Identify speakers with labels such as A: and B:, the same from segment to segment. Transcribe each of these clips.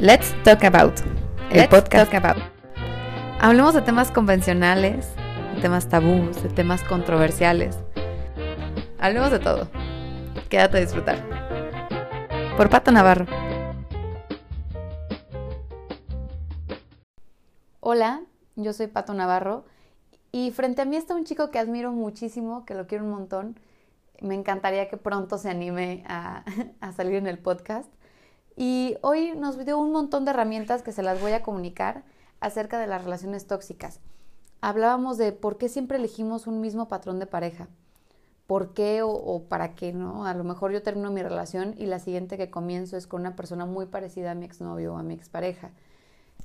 A: Let's Talk About, el podcast. About. Hablemos de temas convencionales, de temas tabús, de temas controversiales. Hablemos de todo. Quédate a disfrutar. Por Pato Navarro. Hola, yo soy Pato Navarro y frente a mí está un chico que admiro muchísimo, que lo quiero un montón. Me encantaría que pronto se anime a, a salir en el podcast. Y hoy nos dio un montón de herramientas que se las voy a comunicar acerca de las relaciones tóxicas. Hablábamos de por qué siempre elegimos un mismo patrón de pareja. ¿Por qué o, para qué, no? A lo mejor yo termino mi relación y la siguiente que comienzo es con una persona muy parecida a mi exnovio o a mi expareja.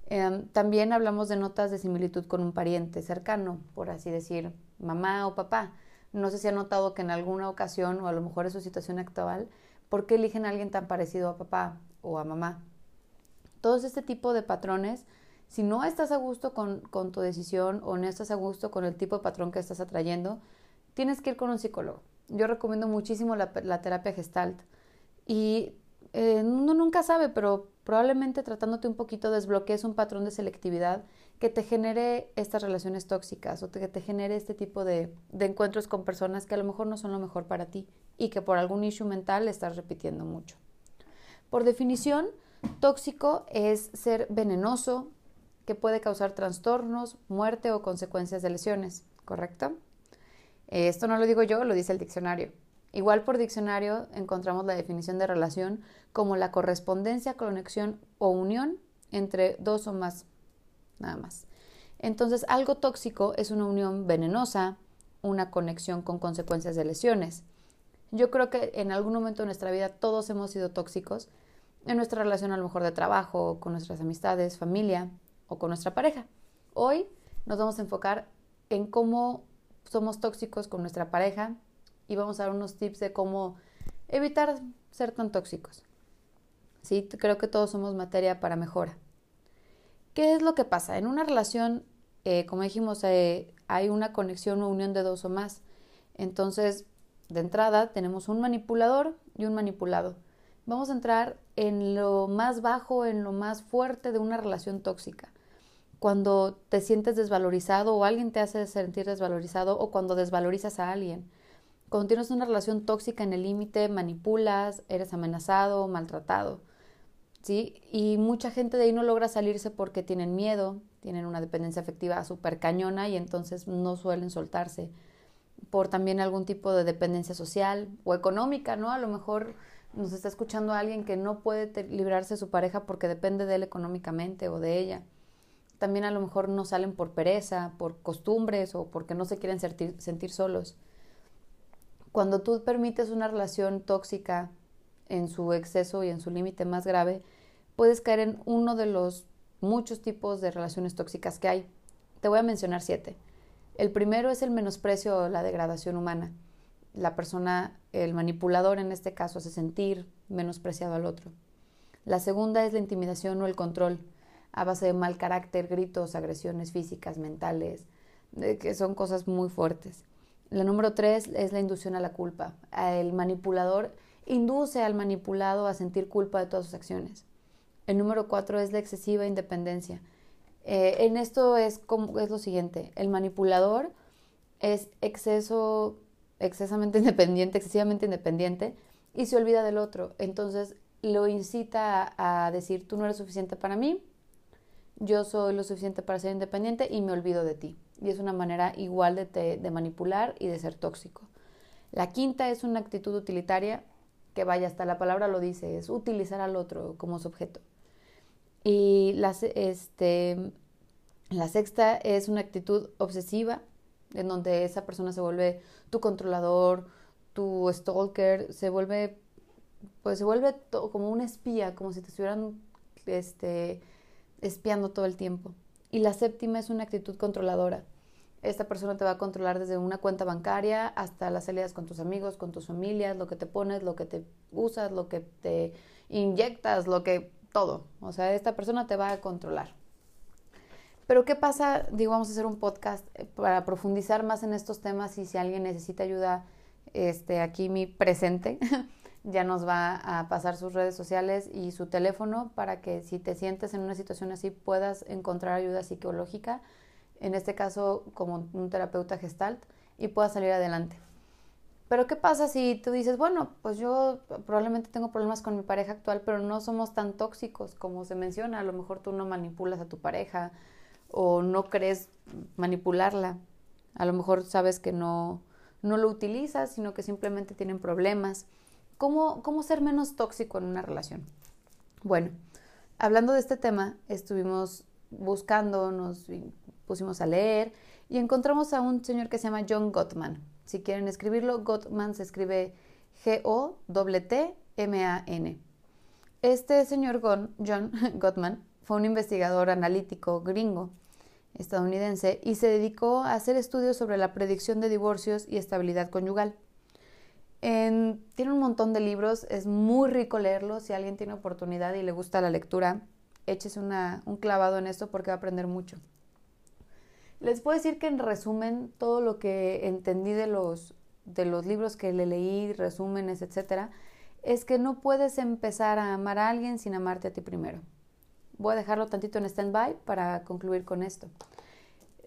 A: Em, también hablamos de notas de similitud con un pariente cercano, por así decir, mamá o papá. No sé si ha notado que en alguna ocasión, o a lo mejor es su situación actual, ¿por qué eligen a alguien tan parecido a papá? O a mamá. Todos este tipo de patrones, si no estás a gusto con, tu decisión o no estás a gusto con el tipo de patrón que estás atrayendo, tienes que ir con un psicólogo. Yo recomiendo muchísimo la, terapia gestalt. Y eh, uno nunca sabe, pero probablemente tratándote un poquito desbloquees un patrón de selectividad que te genere estas relaciones tóxicas o que te genere este tipo de, de, encuentros con personas que a lo mejor no son lo mejor para ti y que por algún issue mental estás repitiendo mucho. Por definición, tóxico es ser venenoso, que puede causar trastornos, muerte o consecuencias de lesiones, ¿correcto? Esto no lo digo yo, lo dice el diccionario. Igual por diccionario encontramos la definición de relación como la correspondencia, conexión o unión entre dos o más, nada más. Entonces, algo tóxico es una unión venenosa, una conexión con consecuencias de lesiones. Yo creo que en algún momento de nuestra vida todos hemos sido tóxicos en nuestra relación a lo mejor de trabajo, con nuestras amistades, familia o con nuestra pareja. Hoy nos vamos a enfocar en cómo somos tóxicos con nuestra pareja y vamos a dar unos tips de cómo evitar ser tan tóxicos. Sí, creo que todos somos materia para mejora. ¿Qué es lo que pasa? En una relación, eh, como dijimos, eh, hay una conexión o unión de dos o más. Entonces, de entrada, tenemos un manipulador y un manipulado vamos a entrar en lo más bajo, en lo más fuerte de una relación tóxica. Cuando te sientes desvalorizado o alguien te hace sentir desvalorizado o cuando desvalorizas a alguien. Cuando tienes una relación tóxica en el límite, manipulas, eres amenazado, maltratado. ¿Sí? Y mucha gente de ahí no logra salirse porque tienen miedo, tienen una dependencia afectiva súper cañona y entonces no suelen soltarse. Por también algún tipo de dependencia social o económica, ¿no? A lo mejor nos está escuchando alguien que no puede librarse de su pareja porque depende de él económicamente o de ella. También a lo mejor no salen por pereza, por costumbres o porque no se quieren sentir, sentir solos. Cuando tú permites una relación tóxica en su exceso y en su límite más grave, puedes caer en uno de los muchos tipos de relaciones tóxicas que hay. Te voy a mencionar siete. El primero es el menosprecio o la degradación humana la persona, el manipulador en este caso, hace sentir menospreciado al otro. La segunda es la intimidación o el control, a base de mal carácter, gritos, agresiones físicas, mentales, que son cosas muy fuertes. La número tres es la inducción a la culpa. El manipulador induce al manipulado a sentir culpa de todas sus acciones. El número cuatro es la excesiva independencia. Eh, en esto es, como, es lo siguiente, el manipulador es exceso excesamente independiente, excesivamente independiente, y se olvida del otro. Entonces lo incita a, decir, tú no eres suficiente para mí, yo soy lo suficiente para ser independiente y me olvido de ti. Y es una manera igual de, de manipular y de ser tóxico. La quinta es una actitud utilitaria que vaya hasta la palabra lo dice, es utilizar al otro como objeto. Y este, la sexta es una actitud obsesiva en donde esa persona se vuelve tu controlador, tu stalker, se vuelve, pues se vuelve como un espía, como si te estuvieran este, espiando todo el tiempo. Y la séptima es una actitud controladora. Esta persona te va a controlar desde una cuenta bancaria hasta las salidas con tus amigos, con tus familias, lo que te pones, lo que te usas, lo que te inyectas, lo que todo. O sea, esta persona te va a controlar. Pero ¿qué pasa? Digo, vamos a hacer un podcast eh, para profundizar más en estos temas y si alguien necesita ayuda, este, aquí mi presente. ya nos va a pasar sus redes sociales y su teléfono para que si te sientes en una situación así puedas encontrar ayuda psicológica, en este caso como un terapeuta gestalt, y puedas salir adelante. Pero ¿qué pasa si tú dices, bueno, pues yo probablemente tengo problemas con mi pareja actual, pero no somos tan tóxicos como se menciona? A lo mejor tú no manipulas a tu pareja o no crees manipularla. A lo mejor sabes que no, no lo utilizas, sino que simplemente tienen problemas. ¿Cómo, ¿Cómo ser menos tóxico en una relación? Bueno, hablando de este tema, estuvimos buscando, nos pusimos a leer y encontramos a un señor que se llama John Gottman. Si quieren escribirlo, Gottman se escribe G-O-T-T-M-A-N. Este señor John Gottman fue un investigador analítico gringo estadounidense y se dedicó a hacer estudios sobre la predicción de divorcios y estabilidad conyugal. tiene un montón de libros, es muy rico leerlo. Si alguien tiene oportunidad y le gusta la lectura, échese un clavado en esto porque va a aprender mucho. Les puedo decir que en resumen, todo lo que entendí de los, de los libros que le leí, resúmenes, etcétera, es que no puedes empezar a amar a alguien sin amarte a ti primero. Voy a dejarlo tantito en stand-by para concluir con esto.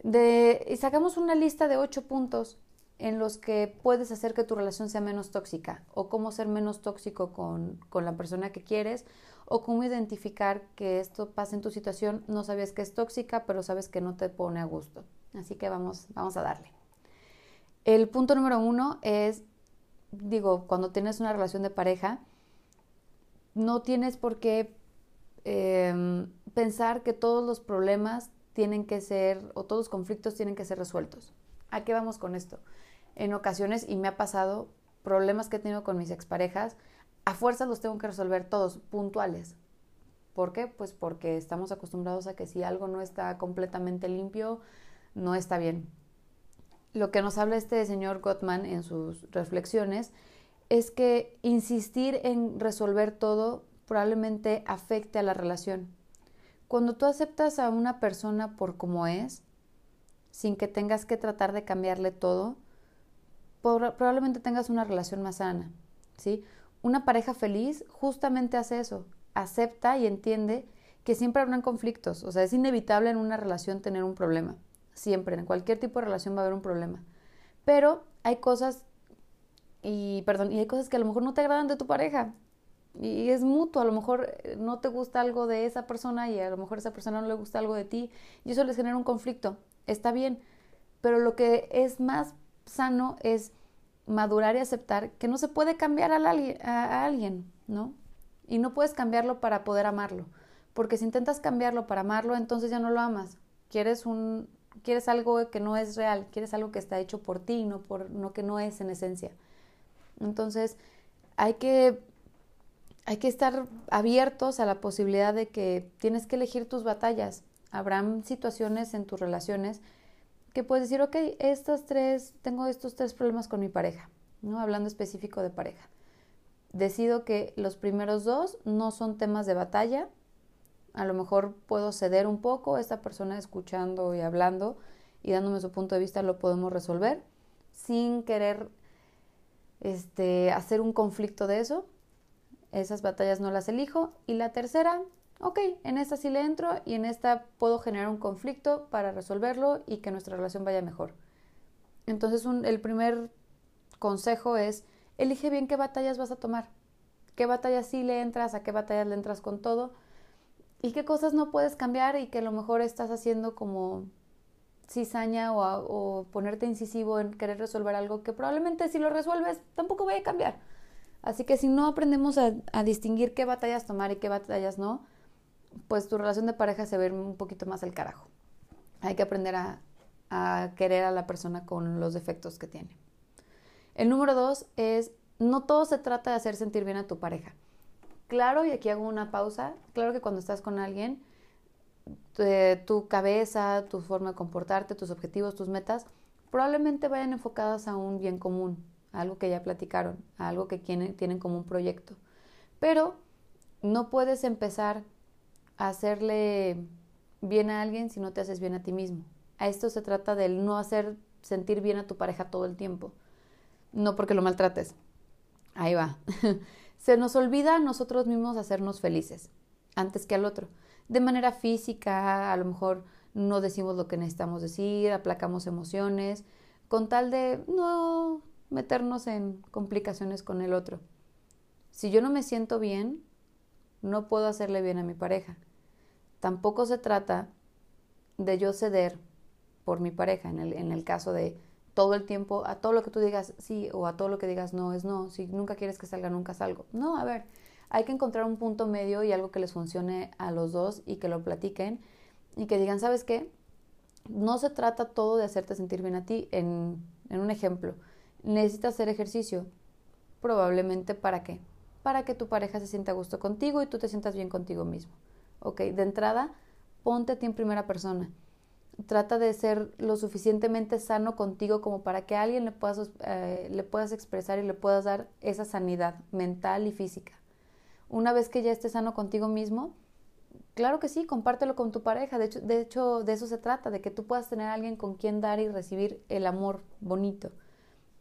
A: Y sacamos una lista de ocho puntos en los que puedes hacer que tu relación sea menos tóxica o cómo ser menos tóxico con, con la persona que quieres o cómo identificar que esto pasa en tu situación, no sabes que es tóxica, pero sabes que no te pone a gusto. Así que vamos, vamos a darle. El punto número uno es, digo, cuando tienes una relación de pareja, no tienes por qué em, pensar que todos los problemas tienen que ser, o todos los conflictos tienen que ser resueltos. ¿A qué vamos con esto? En ocasiones, y me ha pasado, problemas que he tenido con mis exparejas, a fuerza los tengo que resolver todos, puntuales. ¿Por qué? Pues porque estamos acostumbrados a que si algo no está completamente limpio, no está bien. Lo que nos habla este señor Gottman en sus reflexiones es que insistir en resolver todo probablemente afecte a la relación. Cuando tú aceptas a una persona por como es, sin que tengas que tratar de cambiarle todo, probablemente tengas una relación más sana, ¿sí? Una pareja feliz justamente hace eso, acepta y entiende que siempre habrán conflictos, o sea, es inevitable en una relación tener un problema, siempre, en cualquier tipo de relación va a haber un problema. Pero hay cosas y perdón, y hay cosas que a lo mejor no te agradan de tu pareja y es mutuo, a lo mejor eh, no te gusta algo de esa persona y a lo mejor esa persona no le gusta algo de ti y eso les genera un conflicto. Está bien, pero lo que es más sano es madurar y aceptar que no se puede cambiar a, a, alguien, ¿no? Y no puedes cambiarlo para poder amarlo, porque si intentas cambiarlo para amarlo, entonces ya no lo amas. Quieres un quieres algo que no es real, quieres algo que está hecho por ti, no por no que no es en esencia. Entonces, hay que hay que estar abiertos a la posibilidad de que tienes que elegir tus batallas. Habrán situaciones en tus relaciones que puedes decir, ok, estas tres, tengo estos tres problemas con mi pareja, ¿no? Hablando específico de pareja. Decido que los primeros dos no son temas de batalla. A lo mejor puedo ceder un poco, esta persona escuchando y hablando y dándome su punto de vista lo podemos resolver sin querer este, hacer un conflicto de eso. Esas batallas no las elijo. Y la tercera, ok, en esta sí le entro y en esta puedo generar un conflicto para resolverlo y que nuestra relación vaya mejor. Entonces el primer consejo es, elige bien qué batallas vas a tomar, qué batallas sí le entras, a qué batallas le entras con todo y qué cosas no puedes cambiar y que a lo mejor estás haciendo como cizaña o, o ponerte incisivo en querer resolver algo que probablemente si lo resuelves tampoco vaya a cambiar. Así que si no aprendemos a distinguir qué batallas tomar y qué batallas no, pues tu relación de pareja se ve un poquito más al carajo. Hay que aprender a, querer a la persona con los defectos que tiene. El número dos es, no todo se trata de hacer sentir bien a tu pareja. Claro, y aquí hago una pausa, claro que cuando estás con alguien, tu cabeza, tu forma de comportarte, tus objetivos, tus metas, probablemente vayan enfocadas a un bien común, a algo que ya platicaron, a algo que tienen como un proyecto. Pero no puedes empezar hacerle bien a alguien si no te haces bien a ti mismo. A esto se trata del no hacer sentir bien a tu pareja todo el tiempo. No porque lo maltrates. Ahí va. se nos olvida a nosotros mismos hacernos felices antes que al otro. De manera física, a lo mejor no decimos lo que necesitamos decir, aplacamos emociones, con tal de no meternos en complicaciones con el otro. Si yo no me siento bien, no puedo hacerle bien a mi pareja. Tampoco se trata de yo ceder por mi pareja, en el, en el caso de todo el tiempo, a todo lo que tú digas sí o a todo lo que digas no es no, si nunca quieres que salga, nunca salgo. No, a ver, hay que encontrar un punto medio y algo que les funcione a los dos y que lo platiquen y que digan, ¿sabes qué? No se trata todo de hacerte sentir bien a ti. En, en un ejemplo, necesitas hacer ejercicio. Probablemente para qué? Para que tu pareja se sienta a gusto contigo y tú te sientas bien contigo mismo. Ok, de entrada, ponte a ti en primera persona trata de ser lo suficientemente sano contigo como para que a alguien le puedas, eh, le puedas expresar y le puedas dar esa sanidad mental y física. Una vez que ya estés sano contigo mismo, claro que sí, compártelo con tu pareja. De hecho, de hecho, de eso se trata, de que tú puedas tener a alguien con quien dar y recibir el amor bonito.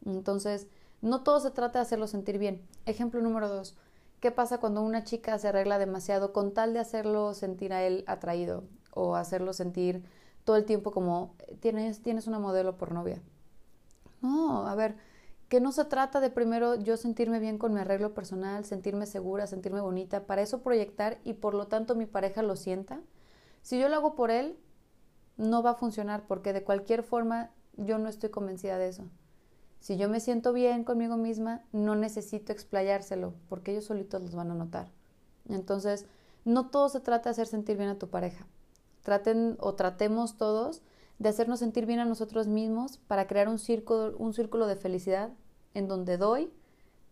A: Entonces, no todo se trata de hacerlo sentir bien. Ejemplo número dos. ¿Qué pasa cuando una chica se arregla demasiado con tal de hacerlo sentir a él atraído o hacerlo sentir todo el tiempo como tienes, tienes una modelo por novia. No, a ver, que no se trata de primero yo sentirme bien con mi arreglo personal, sentirme segura, sentirme bonita, para eso proyectar y por lo tanto mi pareja lo sienta. Si yo lo hago por él, no va a funcionar porque de cualquier forma yo no estoy convencida de eso. Si yo me siento bien conmigo misma, no necesito explayárselo porque ellos solitos los van a notar. Entonces, no todo se trata de hacer sentir bien a tu pareja traten o tratemos todos de hacernos sentir bien a nosotros mismos para crear un círculo, de felicidad en donde doy,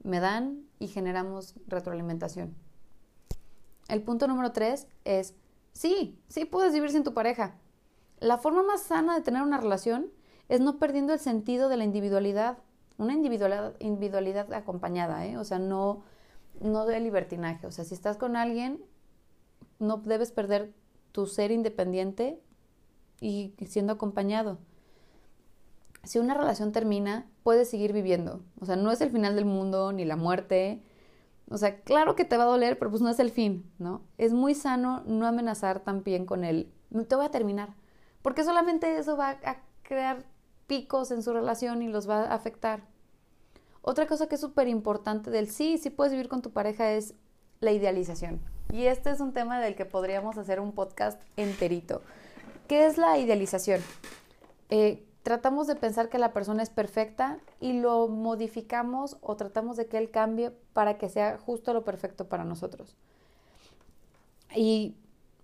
A: me dan y generamos retroalimentación. El punto número tres es, sí, sí puedes vivir sin tu pareja. La forma más sana de tener una relación es no perdiendo el sentido de la individualidad, una individualidad, individualidad acompañada, ¿eh? o sea, no, no de libertinaje. O sea, si estás con alguien, no debes perder tu ser independiente y siendo acompañado. Si una relación termina, puedes seguir viviendo. O sea, no es el final del mundo ni la muerte. O sea, claro que te va a doler, pero pues no es el fin, ¿no? Es muy sano no amenazar también con él. Te voy a terminar. Porque solamente eso va a crear picos en su relación y los va a afectar. Otra cosa que es súper importante del sí, sí puedes vivir con tu pareja es la idealización. Y este es un tema del que podríamos hacer un podcast enterito. ¿Qué es la idealización? Eh, tratamos de pensar que la persona es perfecta y lo modificamos o tratamos de que él cambie para que sea justo lo perfecto para nosotros. Y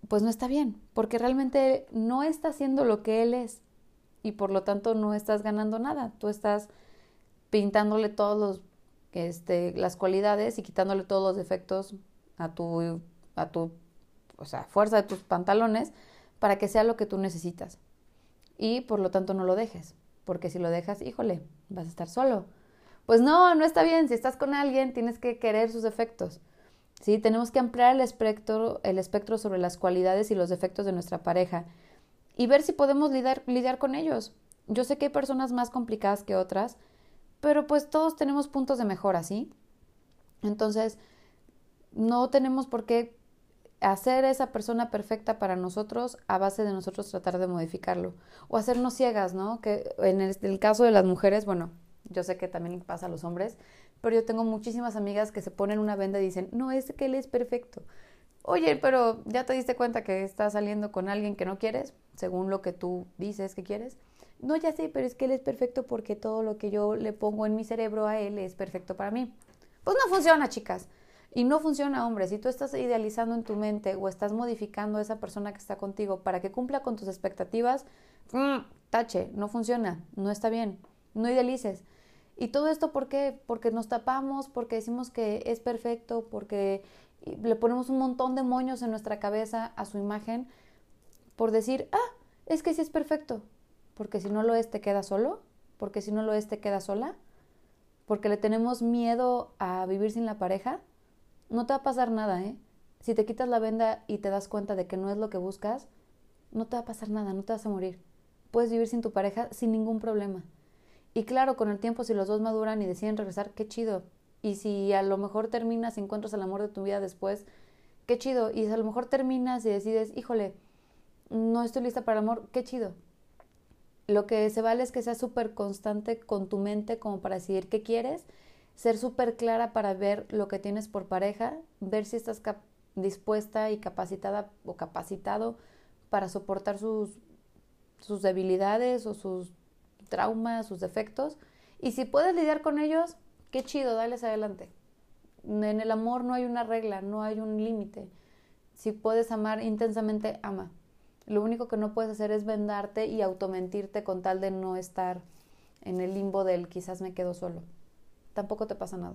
A: pues no está bien, porque realmente no está haciendo lo que él es y por lo tanto no estás ganando nada. Tú estás pintándole todos los, este, las cualidades y quitándole todos los defectos a tu a tu o sea, fuerza de tus pantalones para que sea lo que tú necesitas. Y por lo tanto no lo dejes, porque si lo dejas, híjole, vas a estar solo. Pues no, no está bien. Si estás con alguien, tienes que querer sus defectos. ¿sí? Tenemos que ampliar el espectro, el espectro sobre las cualidades y los defectos de nuestra pareja y ver si podemos lidiar, lidiar con ellos. Yo sé que hay personas más complicadas que otras, pero pues todos tenemos puntos de mejora, ¿sí? Entonces, no tenemos por qué hacer esa persona perfecta para nosotros a base de nosotros tratar de modificarlo o hacernos ciegas, ¿no? Que en el, caso de las mujeres, bueno, yo sé que también pasa a los hombres, pero yo tengo muchísimas amigas que se ponen una venda y dicen, no, es que él es perfecto. Oye, pero ya te diste cuenta que estás saliendo con alguien que no quieres, según lo que tú dices que quieres. No, ya sé, pero es que él es perfecto porque todo lo que yo le pongo en mi cerebro a él es perfecto para mí. Pues no funciona, chicas. Y no funciona, hombre, si tú estás idealizando en tu mente o estás modificando a esa persona que está contigo para que cumpla con tus expectativas, mm, tache, no funciona, no está bien, no idealices. ¿Y todo esto por qué? Porque nos tapamos, porque decimos que es perfecto, porque le ponemos un montón de moños en nuestra cabeza a su imagen por decir, ah, es que sí es perfecto, porque si no lo es te queda solo, porque si no lo es te queda sola, porque le tenemos miedo a vivir sin la pareja no te va a pasar nada, ¿eh? Si te quitas la venda y te das cuenta de que no es lo que buscas, no te va a pasar nada, no te vas a morir. Puedes vivir sin tu pareja sin ningún problema. Y claro, con el tiempo, si los dos maduran y deciden regresar, qué chido. Y si a lo mejor terminas y encuentras el amor de tu vida después, qué chido. Y si a lo mejor terminas y decides, híjole, no estoy lista para el amor, qué chido. Lo que se vale es que seas súper constante con tu mente como para decidir qué quieres, ser súper clara para ver lo que tienes por pareja, ver si estás dispuesta y capacitada o capacitado para soportar sus, sus debilidades o sus traumas, sus defectos. Y si puedes lidiar con ellos, qué chido, dales adelante. En el amor no hay una regla, no hay un límite. Si puedes amar intensamente, ama. Lo único que no puedes hacer es vendarte y automentirte con tal de no estar en el limbo del quizás me quedo solo. Tampoco te pasa nada.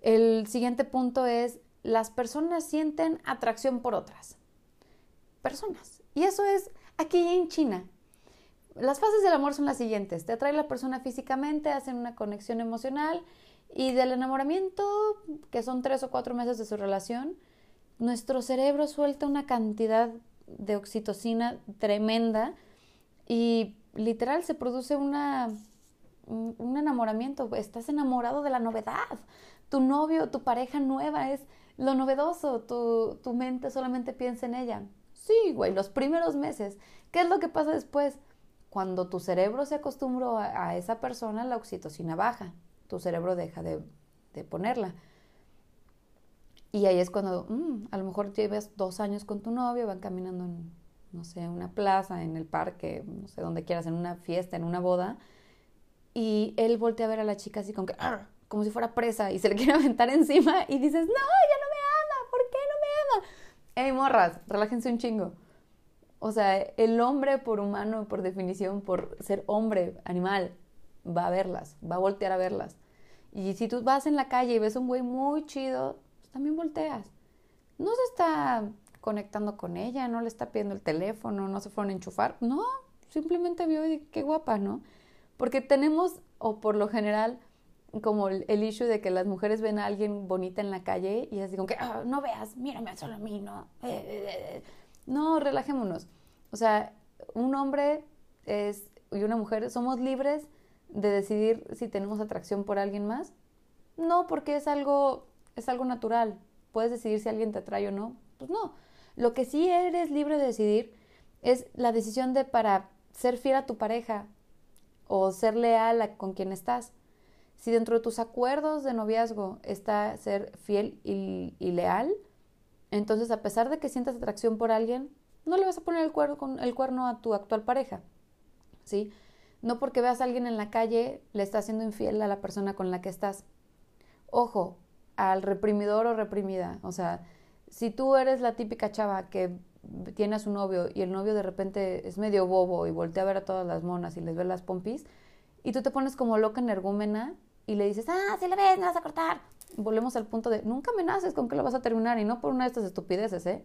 A: El siguiente punto es, las personas sienten atracción por otras. Personas. Y eso es aquí en China. Las fases del amor son las siguientes. Te atrae la persona físicamente, hacen una conexión emocional y del enamoramiento, que son tres o cuatro meses de su relación, nuestro cerebro suelta una cantidad de oxitocina tremenda y literal se produce una, un enamoramiento. Estás enamorado de la novedad. Tu novio, tu pareja nueva es lo novedoso. Tu, tu mente solamente piensa en ella. Sí, güey, los primeros meses. ¿Qué es lo que pasa después? Cuando tu cerebro se acostumbró a, esa persona, la oxitocina baja. Tu cerebro deja de, ponerla. Y ahí es cuando, mm, a lo mejor llevas dos años con tu novio, van caminando en, no sé, una plaza, en el parque, no sé, donde quieras, en una fiesta, en una boda, y él voltea a ver a la chica así como que, como si fuera presa, y se le quiere aventar encima, y dices, no, ya no me ama, ¿por qué no me ama? Ey, morras, relájense un chingo. O sea, el hombre por humano, por definición, por ser hombre, animal, va a verlas, va a voltear a verlas. Y si tú vas en la calle y ves un güey muy chido, pues también volteas. No se está conectando con ella, no le está pidiendo el teléfono, no se fueron a enchufar. No, simplemente vio y qué guapa, ¿no? Porque tenemos, o por lo general, como el, issue de que las mujeres ven a alguien bonita en la calle y así como que, ah, no veas, mírame solo a mí, no. Eh, eh, eh, no, relajémonos. O sea, un hombre es, y una mujer somos libres de decidir si tenemos atracción por alguien más. No, porque es algo, es algo natural. Puedes decidir si alguien te atrae o no. Pues no. Lo que sí eres libre de decidir es la decisión de para ser fiel a tu pareja o ser leal con quien estás. Si dentro de tus acuerdos de noviazgo está ser fiel y leal, entonces, a pesar de que sientas atracción por alguien, no le vas a poner el cuerno, a tu actual pareja. ¿Sí? No porque veas a alguien en la calle le estás siendo infiel a la persona con la que estás. Ojo, al reprimidor o reprimida. O sea, si tú eres la típica chava que tiene a su novio y el novio de repente es medio bobo y voltea a ver a todas las monas y les ve las pompis, y tú te pones como loca energúmena y le dices, ah, si la ves, me vas a cortar volvemos al punto de nunca amenaces con que lo vas a terminar y no por una de estas estupideces, ¿eh?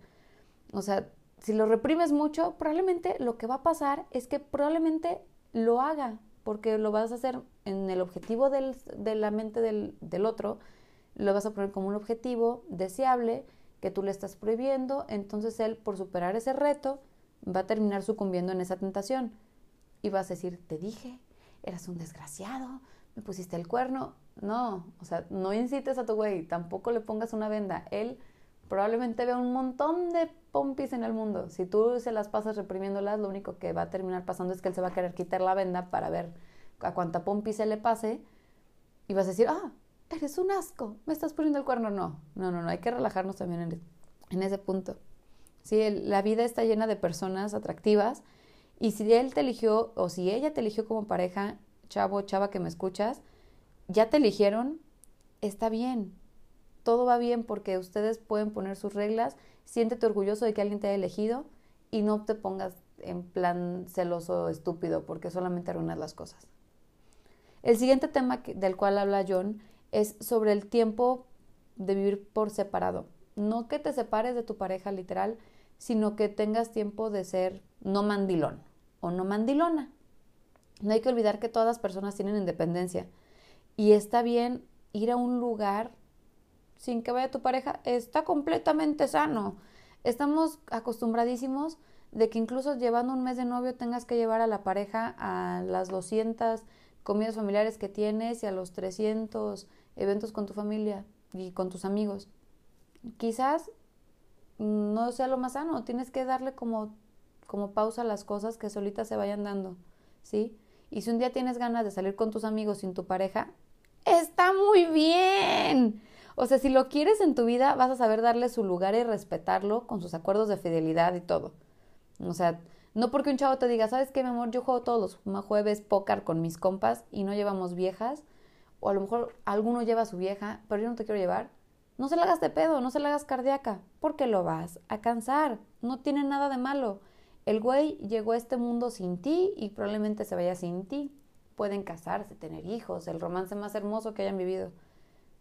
A: O sea, si lo reprimes mucho, probablemente lo que va a pasar es que probablemente lo haga, porque lo vas a hacer en el objetivo de la mente del, del otro, lo vas a poner como un objetivo deseable que tú le estás prohibiendo, entonces él, por superar ese reto, va a terminar sucumbiendo en esa tentación. Y vas a decir, te dije, eras un desgraciado, me pusiste el cuerno, no, o sea, no incites a tu güey, tampoco le pongas una venda. Él probablemente vea un montón de pompis en el mundo. Si tú se las pasas reprimiéndolas, lo único que va a terminar pasando es que él se va a querer quitar la venda para ver a cuánta pompi se le pase y vas a decir, ah, eres un asco, me estás poniendo el cuerno. No, no, no, no, hay que relajarnos también en, en ese punto. Sí, la vida está llena de personas atractivas y si él te eligió o si ella te eligió como pareja, chavo, chava que me escuchas, ya te eligieron, está bien. Todo va bien porque ustedes pueden poner sus reglas. Siéntete orgulloso de que alguien te haya elegido y no te pongas en plan celoso estúpido porque solamente arruinas las cosas. El siguiente tema del cual habla John es sobre el tiempo de vivir por separado. No que te separes de tu pareja literal, sino que tengas tiempo de ser no mandilón o no mandilona. No hay que olvidar que todas las personas tienen independencia y está bien ir a un lugar sin que vaya tu pareja, está completamente sano. Estamos acostumbradísimos de que incluso llevando un mes de novio tengas que llevar a la pareja a las 200 comidas familiares que tienes y a los 300 eventos con tu familia y con tus amigos. Quizás no sea lo más sano, tienes que darle como, como pausa a las cosas que solitas se vayan dando, ¿sí? Y si un día tienes ganas de salir con tus amigos sin tu pareja, está muy bien. O sea, si lo quieres en tu vida, vas a saber darle su lugar y respetarlo con sus acuerdos de fidelidad y todo. O sea, no porque un chavo te diga, ¿sabes qué, mi amor? Yo juego todos los jueves póker con mis compas y no llevamos viejas. O a lo mejor alguno lleva a su vieja, pero yo no te quiero llevar. No se la hagas de pedo, no se la hagas cardíaca, porque lo vas a cansar. No tiene nada de malo. El güey llegó a este mundo sin ti y probablemente se vaya sin ti. Pueden casarse, tener hijos, el romance más hermoso que hayan vivido.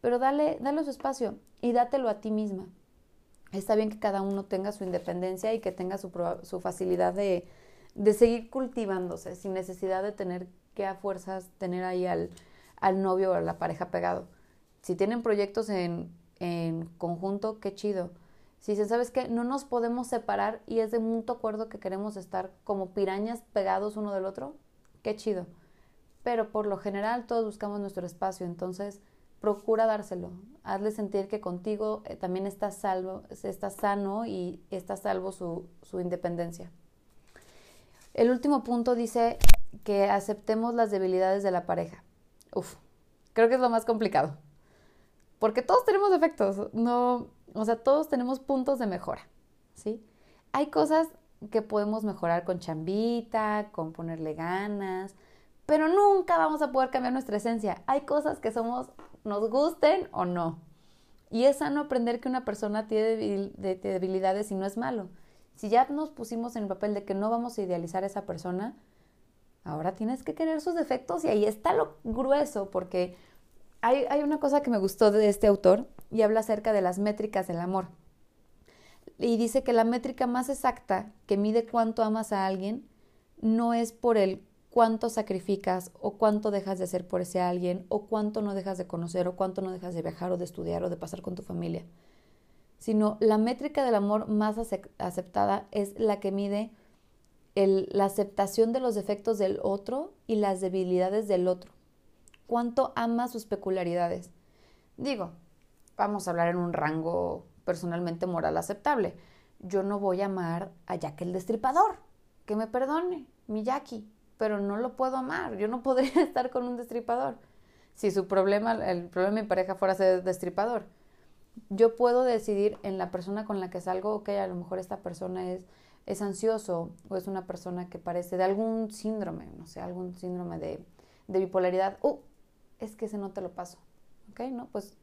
A: Pero dale, dale su espacio y dátelo a ti misma. Está bien que cada uno tenga su independencia y que tenga su, facilidad de, seguir cultivándose sin necesidad de tener que a fuerzas tener ahí al, al novio o a la pareja pegado. Si tienen proyectos en, en conjunto, qué chido. Si dicen, ¿sabes qué? No nos podemos separar y es de mutuo acuerdo que queremos estar como pirañas pegados uno del otro, qué chido. Pero por lo general todos buscamos nuestro espacio, entonces procura dárselo. Hazle sentir que contigo eh, también está salvo, está sano y está salvo su, su independencia. El último punto dice que aceptemos las debilidades de la pareja. Uf, creo que es lo más complicado porque todos tenemos defectos, no, o sea, todos tenemos puntos de mejora, ¿sí? Hay cosas que podemos mejorar con chambita, con ponerle ganas, pero nunca vamos a poder cambiar nuestra esencia. Hay cosas que somos, nos gusten o no. Y es sano aprender que una persona tiene debilidades y no es malo. Si ya nos pusimos en el papel de que no vamos a idealizar a esa persona, ahora tienes que querer sus defectos y ahí está lo grueso, porque hay, una cosa que me gustó de este autor y habla acerca de las métricas del amor. Y dice que la métrica más exacta que mide cuánto amas a alguien no es por el cuánto sacrificas o cuánto dejas de hacer por ese alguien o cuánto no dejas de conocer o cuánto no dejas de viajar o de estudiar o de pasar con tu familia, sino la métrica del amor más aceptada es la que mide la aceptación de los defectos del otro y las debilidades del otro cuánto ama sus peculiaridades. Digo, vamos a hablar en un rango personalmente moral aceptable. Yo no voy a amar a Jack el Destripador. Que me perdone, mi Jackie, pero no lo puedo amar. Yo no podría estar con un destripador. Si su problema, el problema de mi pareja fuera ser destripador. Yo puedo decidir en la persona con la que salgo, ok, a lo mejor esta persona es, es ansioso o es una persona que parece de algún síndrome, no sé, algún síndrome de, de bipolaridad. Uh, es que ese no te lo paso. ¿Ok? ¿No? Pues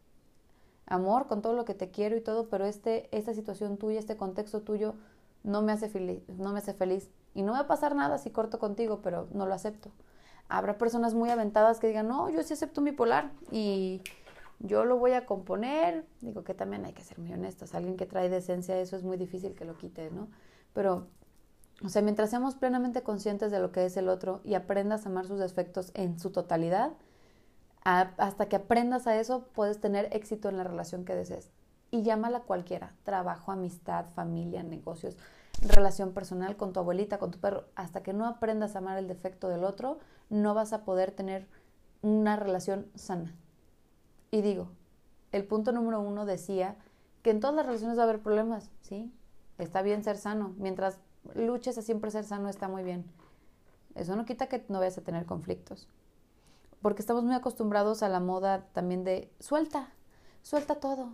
A: amor con todo lo que te quiero y todo, pero este, esta situación tuya, este contexto tuyo no me hace feliz, no me hace feliz. Y no va a pasar nada si corto contigo, pero no lo acepto. Habrá personas muy aventadas que digan, no, yo sí acepto mi polar y yo lo voy a componer. Digo que también hay que ser muy honestos. Alguien que trae decencia, eso es muy difícil que lo quite, ¿no? Pero, o sea, mientras seamos plenamente conscientes de lo que es el otro y aprendas a amar sus defectos en su totalidad, hasta que aprendas a eso, puedes tener éxito en la relación que desees. Y llámala cualquiera, trabajo, amistad, familia, negocios, relación personal con tu abuelita, con tu perro. Hasta que no aprendas a amar el defecto del otro, no vas a poder tener una relación sana. Y digo, el punto número uno decía que en todas las relaciones va a haber problemas, ¿sí? Está bien ser sano. Mientras luches a siempre ser sano, está muy bien. Eso no quita que no vayas a tener conflictos porque estamos muy acostumbrados a la moda también de suelta, suelta todo,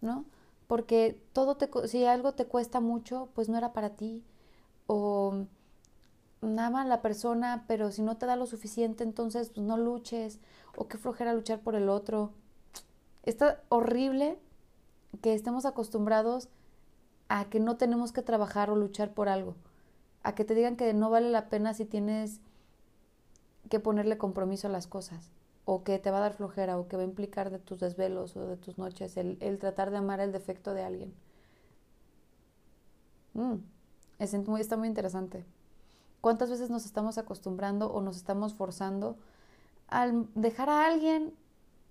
A: ¿no? Porque todo te, si algo te cuesta mucho, pues no era para ti. O nada más la persona, pero si no te da lo suficiente, entonces pues no luches. O qué flojera luchar por el otro. Está horrible que estemos acostumbrados a que no tenemos que trabajar o luchar por algo. A que te digan que no vale la pena si tienes que ponerle compromiso a las cosas o que te va a dar flojera o que va a implicar de tus desvelos o de tus noches el, tratar de amar el defecto de alguien. Mm, es muy, está muy interesante. ¿Cuántas veces nos estamos acostumbrando o nos estamos forzando al dejar a alguien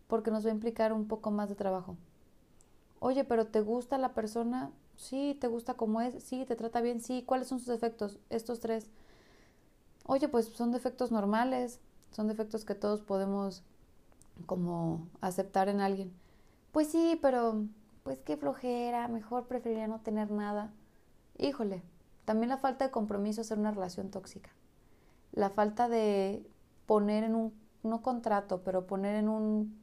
A: porque nos va a implicar un poco más de trabajo? Oye, pero ¿te gusta la persona? Sí, ¿te gusta como es? Sí, ¿te trata bien? Sí, ¿cuáles son sus defectos? Estos tres oye, pues son defectos normales, son defectos que todos podemos como aceptar en alguien. Pues sí, pero pues qué flojera, mejor preferiría no tener nada. Híjole, también la falta de compromiso es una relación tóxica. La falta de poner en un, no contrato, pero poner en un,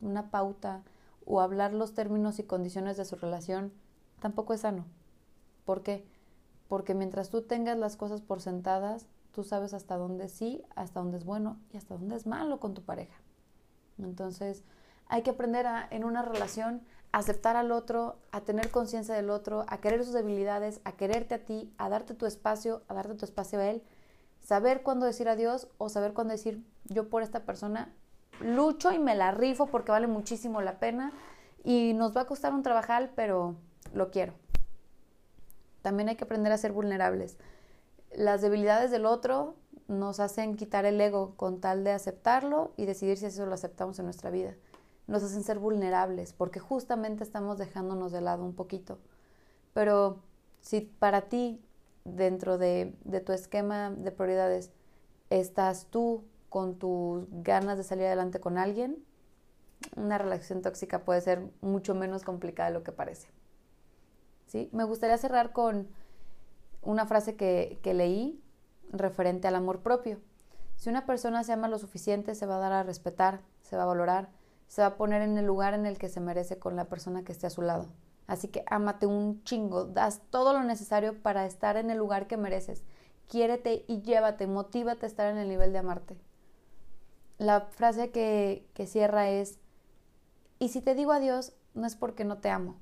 A: una pauta o hablar los términos y condiciones de su relación, tampoco es sano. ¿Por qué? Porque mientras tú tengas las cosas por sentadas, tú sabes hasta dónde sí, hasta dónde es bueno y hasta dónde es malo con tu pareja. Entonces, hay que aprender en una relación a aceptar al otro, a tener conciencia del otro, a querer sus debilidades, a quererte a ti, a darte tu espacio, a darte tu espacio a él, saber cuándo decir adiós o saber cuándo decir yo por esta persona lucho y me la rifo porque vale muchísimo la pena y nos va a costar un trabajar, pero lo quiero. También hay que aprender a ser vulnerables. Las debilidades del otro nos hacen quitar el ego con tal de aceptarlo y decidir si eso lo aceptamos en nuestra vida. Nos hacen ser vulnerables porque justamente estamos dejándonos de lado un poquito. Pero si para ti, dentro de, de tu esquema de prioridades, estás tú con tus ganas de salir adelante con alguien, una relación tóxica puede ser mucho menos complicada de lo que parece. ¿Sí? Me gustaría cerrar con una frase que, que leí referente al amor propio. Si una persona se ama lo suficiente, se va a dar a respetar, se va a valorar, se va a poner en el lugar en el que se merece con la persona que esté a su lado. Así que ámate un chingo, das todo lo necesario para estar en el lugar que mereces. Quiérete y llévate, motívate a estar en el nivel de amarte la frase que, que cierra es, y si te digo adiós, no es porque no te amo,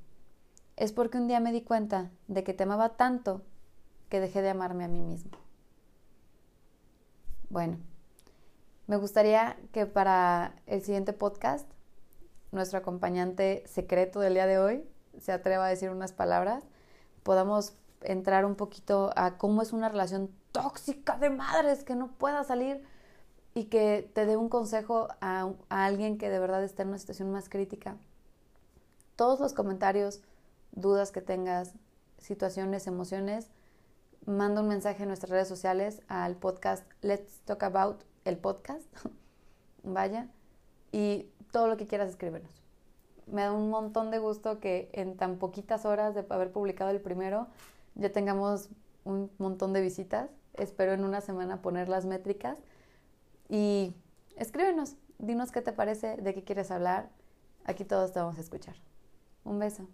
A: es porque un día me di cuenta de que te amaba tanto que dejé de amarme a mí mismo. Bueno, me gustaría que para el siguiente podcast, nuestro acompañante secreto del día de hoy se atreva a decir unas palabras, podamos entrar un poquito a cómo es una relación tóxica de madres que no pueda salir y que te dé un consejo a, alguien que de verdad está en una situación más crítica. Todos los comentarios, dudas que tengas, situaciones, emociones, manda un mensaje en nuestras redes sociales al podcast Let's Talk About el podcast. Vaya. Y todo lo que quieras escríbenos. Me da un montón de gusto que en tan poquitas horas de haber publicado el primero ya tengamos un montón de visitas. Espero en una semana poner las métricas y escríbenos, dinos qué te parece, de qué quieres hablar. Aquí todos te vamos a escuchar. Un beso.